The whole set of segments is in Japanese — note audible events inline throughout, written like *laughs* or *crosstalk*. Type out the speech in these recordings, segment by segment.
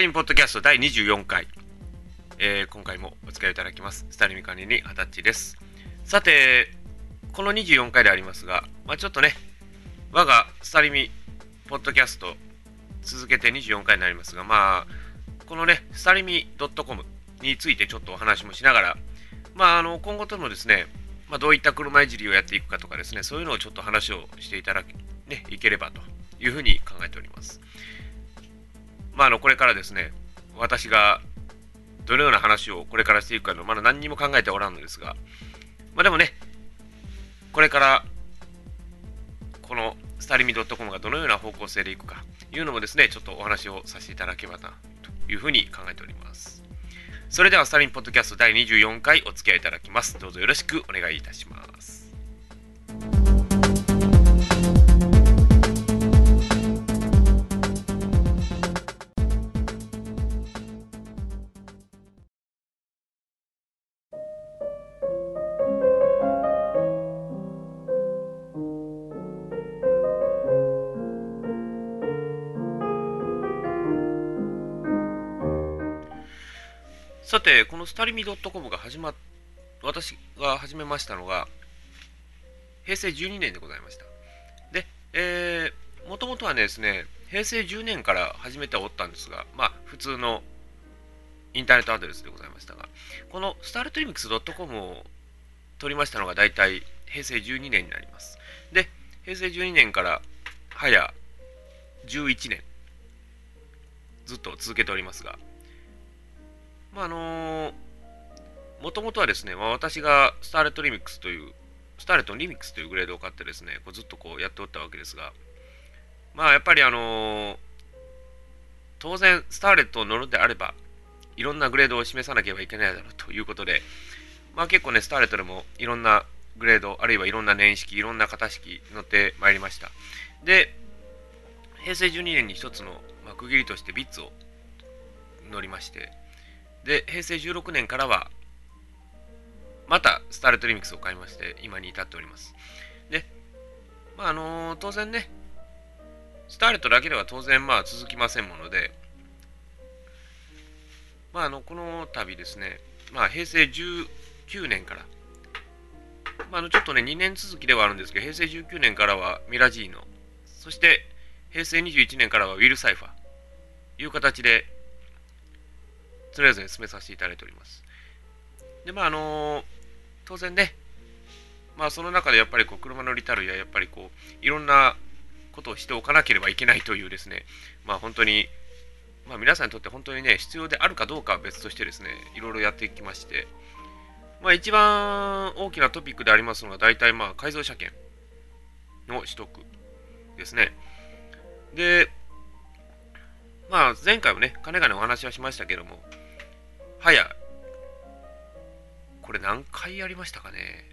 リンポッドキャスト第24回、えー、今回もお付き合いいただきます。スタリミ管理に二十歳です。さて、この24回でありますが、まあ、ちょっとね、我がスタリミポッドキャスト続けて24回になりますが、まあ、このね、スタリミ .com についてちょっとお話もしながら、まあ、あの今後ともですね、まあ、どういった車いじりをやっていくかとかですね、そういうのをちょっと話をしていただけ、ね、いければというふうに考えております。まあ、あのこれからですね、私がどのような話をこれからしていくかのまだ何にも考えておらんのですが、まあ、でもね、これからこのスタリミ .com がどのような方向性でいくかというのもですね、ちょっとお話をさせていただければなというふうに考えております。それではスタリンポッドキャスト第24回お付き合いいただきます。どうぞよろしくお願いいたします。て、このスタリミ .com が始まっ、私が始めましたのが、平成12年でございました。で、えー、もともとはねですね、平成10年から始めておったんですが、まあ、普通のインターネットアドレスでございましたが、このスタルトリミックス .com を取りましたのが大体平成12年になります。で、平成12年から早11年、ずっと続けておりますが、まあ、あのもともとはですね、まあ、私がスターレットリミックスという、スターレットリミックスというグレードを買ってですね、こうずっとこうやっておったわけですが、まあやっぱりあのー、当然スターレットを乗るであれば、いろんなグレードを示さなければいけないだろうということで、まあ結構ね、スターレットでもいろんなグレード、あるいはいろんな年式、いろんな型式乗ってまいりました。で、平成12年に一つの、まあ、区切りとしてビッツを乗りまして、で、平成16年からは、またスターレットリミックスを買いまして、今に至っております。で、まあ、あのー、当然ね、スターレットだけでは当然まあ続きませんもので、まあ、あのこの度ですね、まあ、平成19年から、まあ、あのちょっとね、2年続きではあるんですけど、平成19年からはミラジーノ、そして平成21年からはウィル・サイファーいう形で、とりあえず、ね、進めさせていただいております。で、まあ、あのー、当然ね、まあ、その中でやっぱりこう車のリタルや、やっぱりこう、いろんなことをしておかなければいけないというですね、まあ、本当に、まあ、皆さんにとって本当にね、必要であるかどうかは別としてですね、いろいろやっていきまして、まあ、一番大きなトピックでありますのが、大体まあ改造車検の取得ですね。で、まあ、前回もね、かねがねお話はしましたけども、はや、これ何回やりましたかね。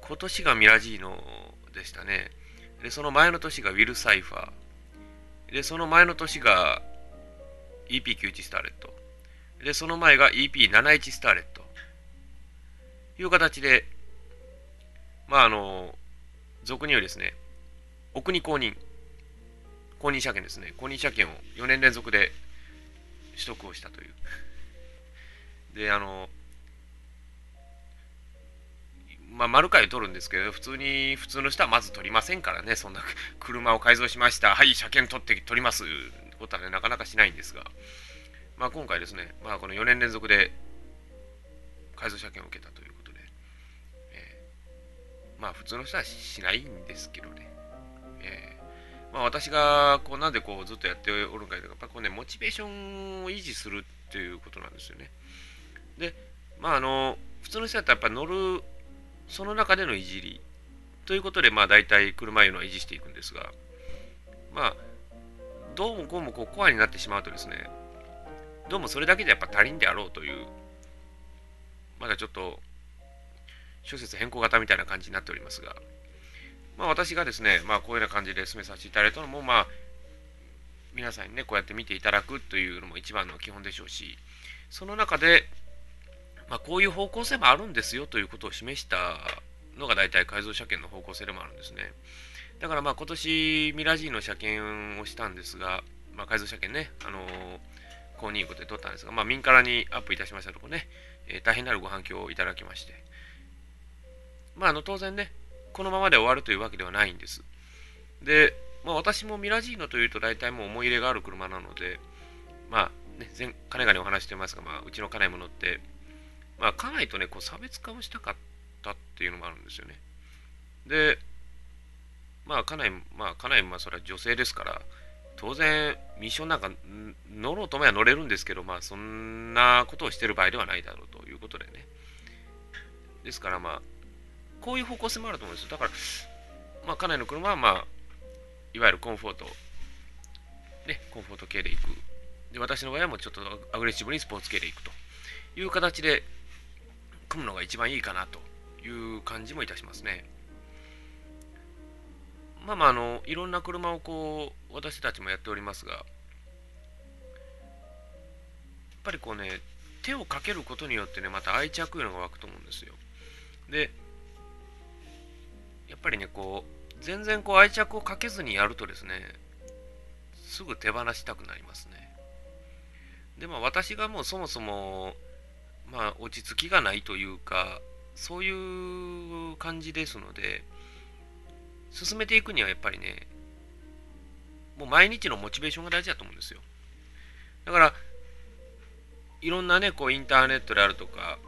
今年がミラジーノでしたね。で、その前の年がウィル・サイファー。で、その前の年が EP91 スターレット。で、その前が EP71 スターレット。いう形で、まあ、あの、俗に言うですね、お国公認、公認車検ですね、公認車検を4年連続で取得をしたという。で、あの、まあ、丸回取るんですけど、普通に、普通の人はまず取りませんからね、そんな *laughs* 車を改造しました、はい、車検取って取ります。ことはね、なかなかしないんですが、まあ、今回ですね、まあ、この4年連続で改造車検を受けたということで、えー、まあ、普通の人はしないんですけどね、えー、まあ、私がこうなんでこうずっとやっておるかというと、やっぱこうね、モチベーションを維持するっていうことなんですよね。で、まあ、あの、普通の人だったらやっぱ乗る、その中でのいじりということで、まあ、大体車いうのは維持していくんですが、まあ、どうもこうもこうコアになってしまうとですね、どうもそれだけでやっぱ足りんであろうという、まだちょっと諸説変更型みたいな感じになっておりますが、まあ私がですね、まあこういうような感じで進めさせていただいたのも、まあ皆さんにね、こうやって見ていただくというのも一番の基本でしょうし、その中で、まあ、こういう方向性もあるんですよということを示したのが大体改造車検の方向性でもあるんですね。だからまあ今年ミラジーの車検をしたんですが、まあ、改造車検ね、あのー、購入ことで撮ったんですが、まあ、民からにアップいたしましたところね、えー、大変なるご反響をいただきまして、まあ、あの当然ね、このままで終わるというわけではないんです。で、まあ、私もミラジーノというと大体もう思い入れがある車なので、まあ、ね、前、かねがにお話してますが、まあ、うちの家内も乗って、まあ、家内とね、こう差別化をしたかったっていうのもあるんですよね。で、まあ、家内、まあ、家内、まあ、それは女性ですから、当然、ミッションなんか乗ろうと思えば乗れるんですけど、まあ、そんなことをしてる場合ではないだろうということでね。ですから、まあ、こういう方向性もあると思うんですよ。だから、まあ、家内の車は、まあ、いわゆるコンフォート、ね、コンフォート系で行く。で、私の場合はもうちょっとアグレッシブにスポーツ系で行くという形で組むのが一番いいかなという感じもいたしますね。まあまあ、あの、いろんな車をこう、私たちもやっておりますが、やっぱりこうね、手をかけることによってね、また愛着いうのが湧くと思うんですよ。で、やっぱりね、こう、全然こう愛着をかけずにやるとですね、すぐ手放したくなりますね。で、まあ私がもうそもそも、まあ落ち着きがないというか、そういう感じですので、進めていくにはやっぱりね、もう毎日のモチベーションが大事だと思うんですよ。だから、いろんなね、こうインターネットであるとか、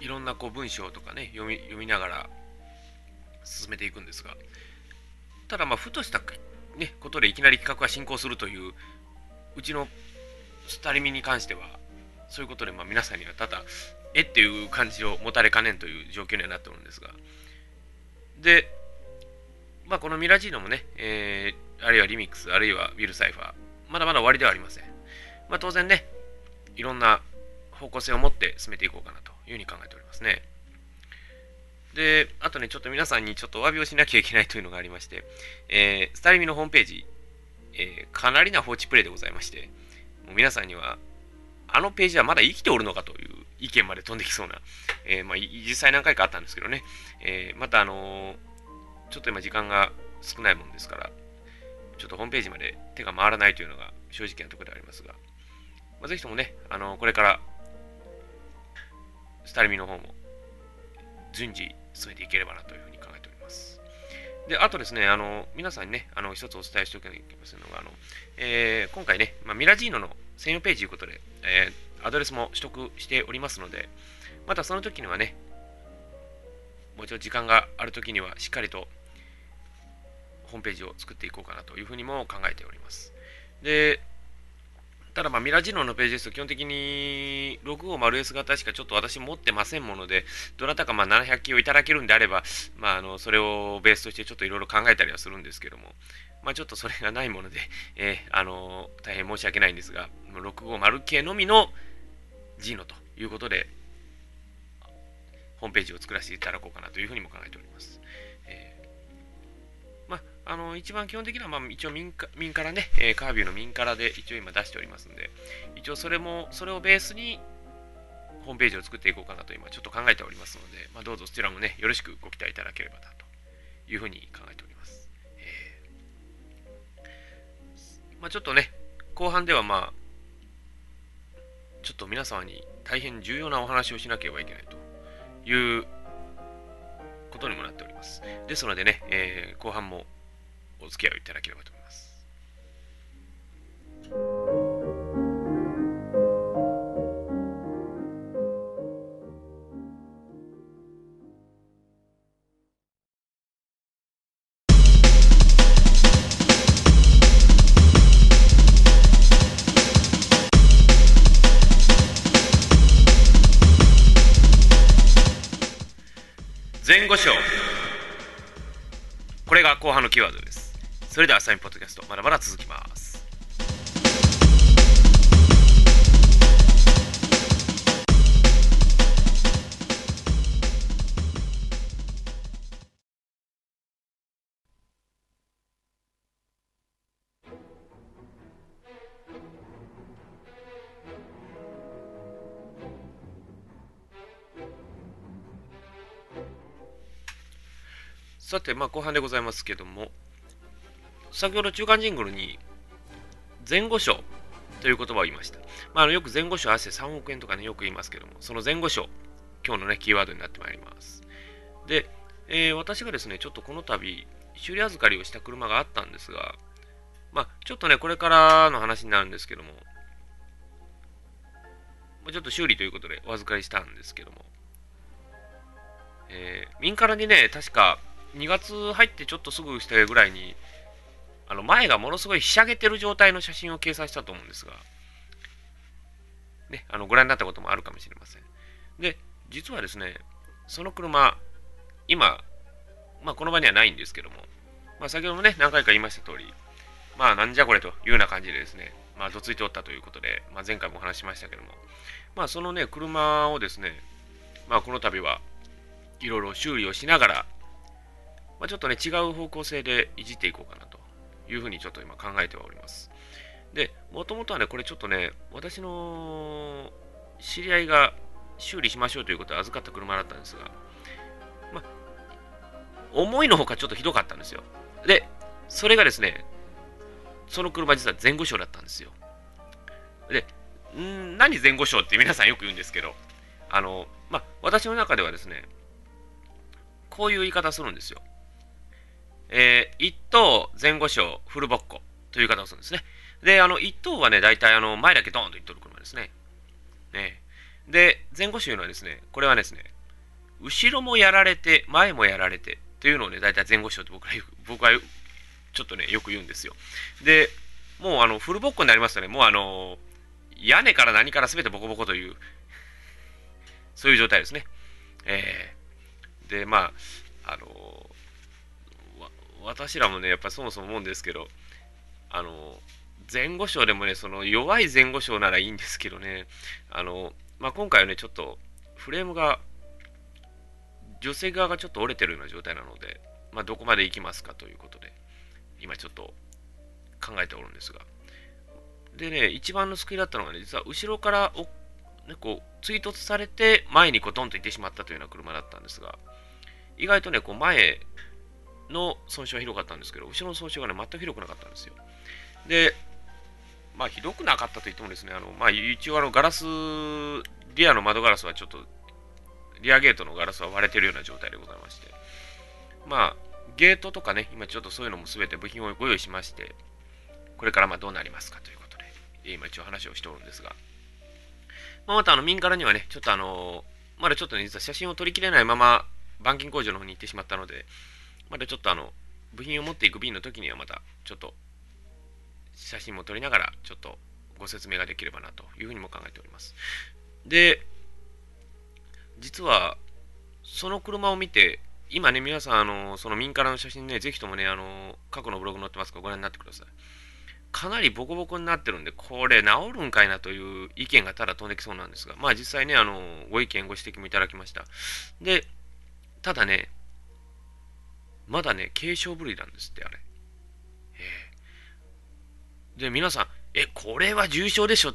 いろんなこう文章とかね、読み読みながら進めていくんですが、ただまあ、ふとした、ね、ことでいきなり企画が進行するという、うちのスタリミに関しては、そういうことでまあ皆さんにはただ、えっていう感じを持たれかねんという状況にはなっておるんですが、で、まあ、このミラジーノもね、えー、あるいはリミックス、あるいはウィルサイファー、まだまだ終わりではありません。まあ、当然ね、いろんな方向性を持って進めていこうかなというふうに考えておりますね。で、あとね、ちょっと皆さんにちょっとお詫びをしなきゃいけないというのがありまして、えー、スタリミのホームページ、えー、かなりな放置プレイでございまして、もう皆さんには、あのページはまだ生きておるのかという意見まで飛んできそうな、えー、まあ、実際何回かあったんですけどね、えー、またあの、ちょっと今時間が少ないもんですから、ちょっとホームページまで手が回らないというのが正直なところでありますが、まあ、ぜひともね、あのこれから、スタルミの方も順次進めていければなというふうに考。で、あとですね、あの皆さんにね、あの一つお伝えしておきなきゃいませんのが、あのえー、今回ね、まあ、ミラジーノの専用ページということで、えー、アドレスも取得しておりますので、またその時にはね、もう一度時間がある時にはしっかりとホームページを作っていこうかなというふうにも考えております。で、ただまあミラジノのページですと基本的に 650S 型しかちょっと私持ってませんもので、どなたかまあ700キをいただけるんであれば、まあ、あのそれをベースとしてちょっといろいろ考えたりはするんですけども、まあ、ちょっとそれがないもので、*laughs* えー、あの大変申し訳ないんですが、650系のみの G のということで、ホームページを作らせていただこうかなというふうにも考えております。あの一番基本的には、まあ、一応民か民からね、えー、カービューの民からで一応今出しておりますんで、一応それも、それをベースにホームページを作っていこうかなと今ちょっと考えておりますので、まあ、どうぞそちらもね、よろしくご期待いただければなというふうに考えております。えー、まあ、ちょっとね、後半ではまあ、ちょっと皆様に大変重要なお話をしなければいけないということにもなっております。ですのでね、えー、後半もお付き合いいただければと思います。前後賞これが後半のキーワードそれではサインポッドキャストまだまだ続きます。さて、まあ、後半でございますけども、先ほど中間ジングルに前後賞という言葉を言いました。まあ、よく前後賞合わせて3億円とかね、よく言いますけども、その前後賞、今日のね、キーワードになってまいります。で、えー、私がですね、ちょっとこの度、修理預かりをした車があったんですが、まあ、ちょっとね、これからの話になるんですけども、ちょっと修理ということでお預かりしたんですけども、えー、民からにね、確か2月入ってちょっとすぐしたぐらいに、あの前がものすごいひしゃげてる状態の写真を掲載したと思うんですが、ね、あのご覧になったこともあるかもしれません。で、実はですね、その車、今、まあ、この場にはないんですけども、まあ、先ほどもね、何回か言いました通り、まあ、なんじゃこれというような感じでですね、まあ、どついておったということで、まあ、前回もお話しましたけども、まあ、そのね、車をですね、まあ、この度はいろいろ修理をしながら、まあ、ちょっとね、違う方向性でいじっていこうかなというふうにちょっと今考えてはおります。で、もともとはね、これちょっとね、私の知り合いが修理しましょうということで預かった車だったんですが、ま、思いのほかちょっとひどかったんですよ。で、それがですね、その車実は前後賞だったんですよ。で、ん何前後賞って皆さんよく言うんですけど、あの、まあ、私の中ではですね、こういう言い方するんですよ。えー、1等前後賞フルボッコという方をするんですね。で、あの、1等はね、大体あの、前だけドーンといっとる車ですね。ねで、前後賞のはですね、これはですね、後ろもやられて、前もやられて、というのをね、大体前後賞って僕は、僕はちょっとね、よく言うんですよ。で、もうあの、フルボッコになりますとね、もうあの、屋根から何から全てボコボコという、そういう状態ですね。えー、で、まあ、あの私らもね、やっぱりそもそも思うんですけど、あの前後賞でもね、その弱い前後賞ならいいんですけどね、あのまあ、今回はね、ちょっとフレームが、女性側がちょっと折れてるような状態なので、まあ、どこまで行きますかということで、今ちょっと考えておるんですが。でね、一番の救いだったのがね、実は後ろからお、ね、こう追突されて前にこうドンと行ってしまったというような車だったんですが、意外とね、こう前の損傷はひどかったんですけど、後ろの損傷がね、全くひどくなかったんですよ。で、まあ、ひどくなかったと言ってもですね、あのまあ、一応あのガラス、リアの窓ガラスはちょっと、リアゲートのガラスは割れてるような状態でございまして、まあ、ゲートとかね、今ちょっとそういうのも全て部品をご用意しまして、これからまどうなりますかということで、今一応話をしておるんですが、まあ、またあの民からにはね、ちょっとあのまだちょっとね、実は写真を撮りきれないまま、板金工場の方に行ってしまったので、まだちょっとあの、部品を持っていく便の時にはまた、ちょっと、写真も撮りながら、ちょっとご説明ができればなというふうにも考えております。で、実は、その車を見て、今ね、皆さん、あの、その民からの写真ね、ぜひともね、あの、過去のブログ載ってますからご覧になってください。かなりボコボコになってるんで、これ治るんかいなという意見がただ飛んできそうなんですが、まあ実際ね、あの、ご意見、ご指摘もいただきました。で、ただね、まだね、軽症部類なんですって、あれ。えー、で、皆さん、え、これは重症でしょ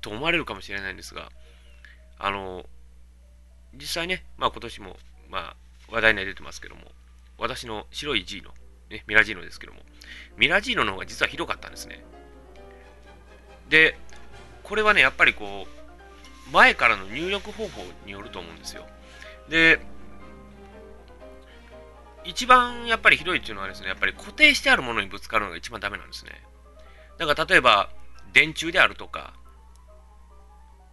と思われるかもしれないんですが、あの、実際ね、まあ今年も、まあ話題に出てますけども、私の白い G の、ね、ミラジーノですけども、ミラジーノの方が実はひどかったんですね。で、これはね、やっぱりこう、前からの入力方法によると思うんですよ。で、一番やっぱりひどいっていうのはですね、やっぱり固定してあるものにぶつかるのが一番ダメなんですね。だから例えば、電柱であるとか、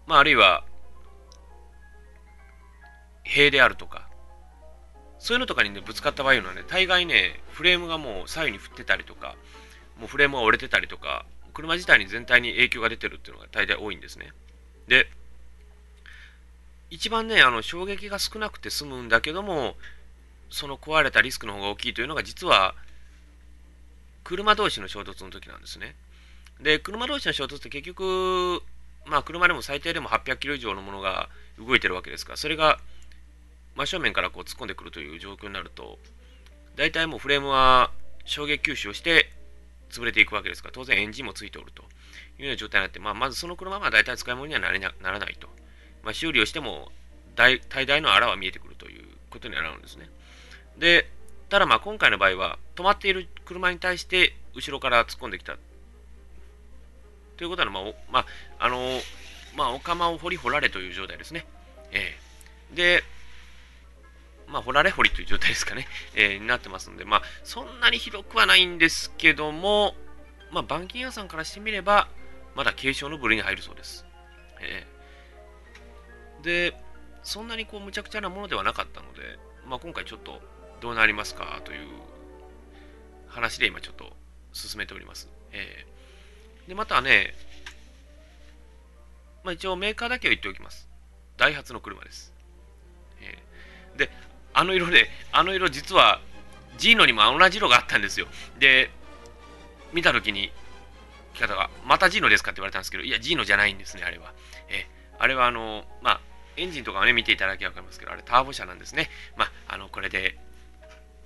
まああるいは、塀であるとか、そういうのとかにね、ぶつかった場合はね、大概ね、フレームがもう左右に振ってたりとか、もうフレームが折れてたりとか、車自体に全体に影響が出てるっていうのが大体多いんですね。で、一番ね、あの衝撃が少なくて済むんだけども、その壊れたリスクの方が大きいというのが実は車同士の衝突の時なんですね。で、車同士の衝突って結局、まあ車でも最低でも800キロ以上のものが動いてるわけですから、それが真正面からこう突っ込んでくるという状況になると、大体もうフレームは衝撃吸収をして潰れていくわけですから、当然エンジンもついておるというような状態になって、まあ、まずその車は大体使い物にはななならないと。まあ、修理をしても大大の穴は見えてくるということになるんですね。で、ただまあ今回の場合は止まっている車に対して後ろから突っ込んできたということは、まあ、まあ、あのまあ、お釜を掘り掘られという状態ですね。えー、で、まあ、掘られ掘りという状態ですかね、えー、になってますので、まあ、そんなに広くはないんですけども、まあ、板金屋さんからしてみれば、まだ継承の部類に入るそうです。えー、で、そんなにこう、むちゃくちゃなものではなかったので、まあ、今回ちょっとどうなりますか？という話で今ちょっと進めております。えー、で、またね、まあ、一応メーカーだけは言っておきます。ダイハツの車です。えー、で、あの色で、あの色実はジーノにも同じ色があったんですよ。で、見たときに、聞き方が、またジーノですかって言われたんですけど、いや、ジーノじゃないんですね、あれは。えー、あれはあの、まあ、エンジンとかをね、見ていただけば分かりますけど、あれターボ車なんですね。まあ、あの、これで、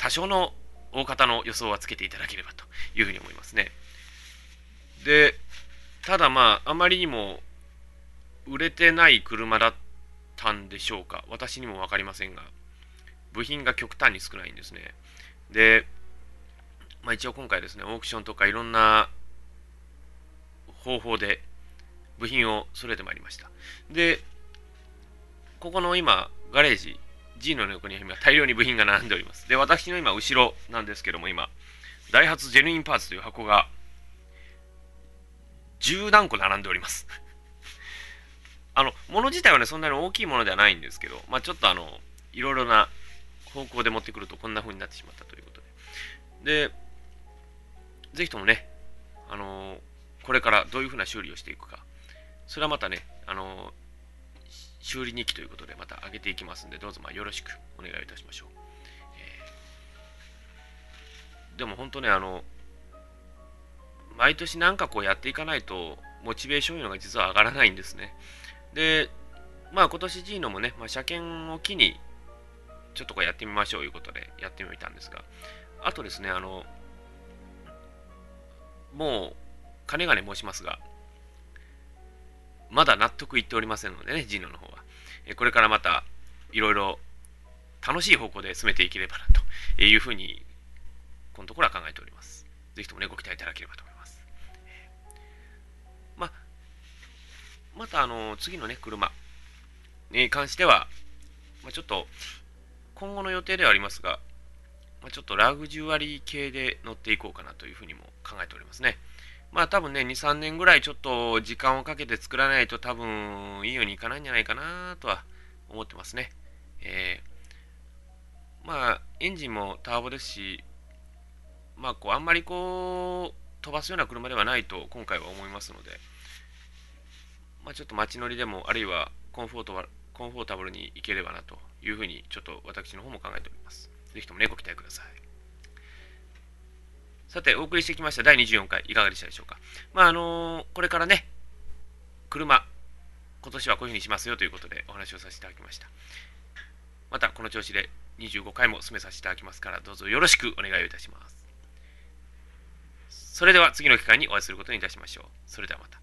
多少の大方の予想はつけていただければというふうに思いますね。で、ただまあ、あまりにも売れてない車だったんでしょうか。私にも分かりませんが、部品が極端に少ないんですね。で、まあ、一応今回ですね、オークションとかいろんな方法で部品を揃えてまいりました。で、ここの今、ガレージ、G の横に今大量に部品が並んでおります。で、私の今、後ろなんですけども、今、ダイハツジェヌインパーツという箱が10何個並んでおります。*laughs* あの、物自体はね、そんなに大きいものではないんですけど、まあちょっとあの、いろいろな方向で持ってくるとこんな風になってしまったということで。で、ぜひともね、あのこれからどういう風な修理をしていくか、それはまたね、あの修理日記ということでまた上げていきますんで、どうぞまあよろしくお願いいたしましょう。えー、でも本当ね、あの、毎年なんかこうやっていかないと、モチベーションいうのが実は上がらないんですね。で、まあ今年 G のもね、まあ、車検を機に、ちょっとこうやってみましょうということでやってみたんですが、あとですね、あの、もう、金がね申しますが、まだ納得いっておりませんのでね、ジーノの方は。これからまた、いろいろ楽しい方向で進めていければなというふうに、このところは考えております。ぜひともね、ご期待いただければと思います。ままた、あの、次のね、車に関しては、まちょっと、今後の予定ではありますが、まちょっとラグジュアリー系で乗っていこうかなというふうにも考えておりますね。まあ多分ね、2、3年ぐらいちょっと時間をかけて作らないと多分いいようにいかないんじゃないかなとは思ってますね。えー、まあエンジンもターボですし、まあこうあんまりこう飛ばすような車ではないと今回は思いますので、まあちょっと街乗りでもあるいはコンフォートコンフォータブルに行ければなというふうにちょっと私の方も考えております。ぜひともね、ご期待ください。さて、お送りしてきました第24回、いかがでしたでしょうか？まあ、あのー、これからね、車、今年はこういうふうにしますよということでお話をさせていただきました。また、この調子で25回も進めさせていただきますから、どうぞよろしくお願いをいたします。それでは次の機会にお会いすることにいたしましょう。それではまた。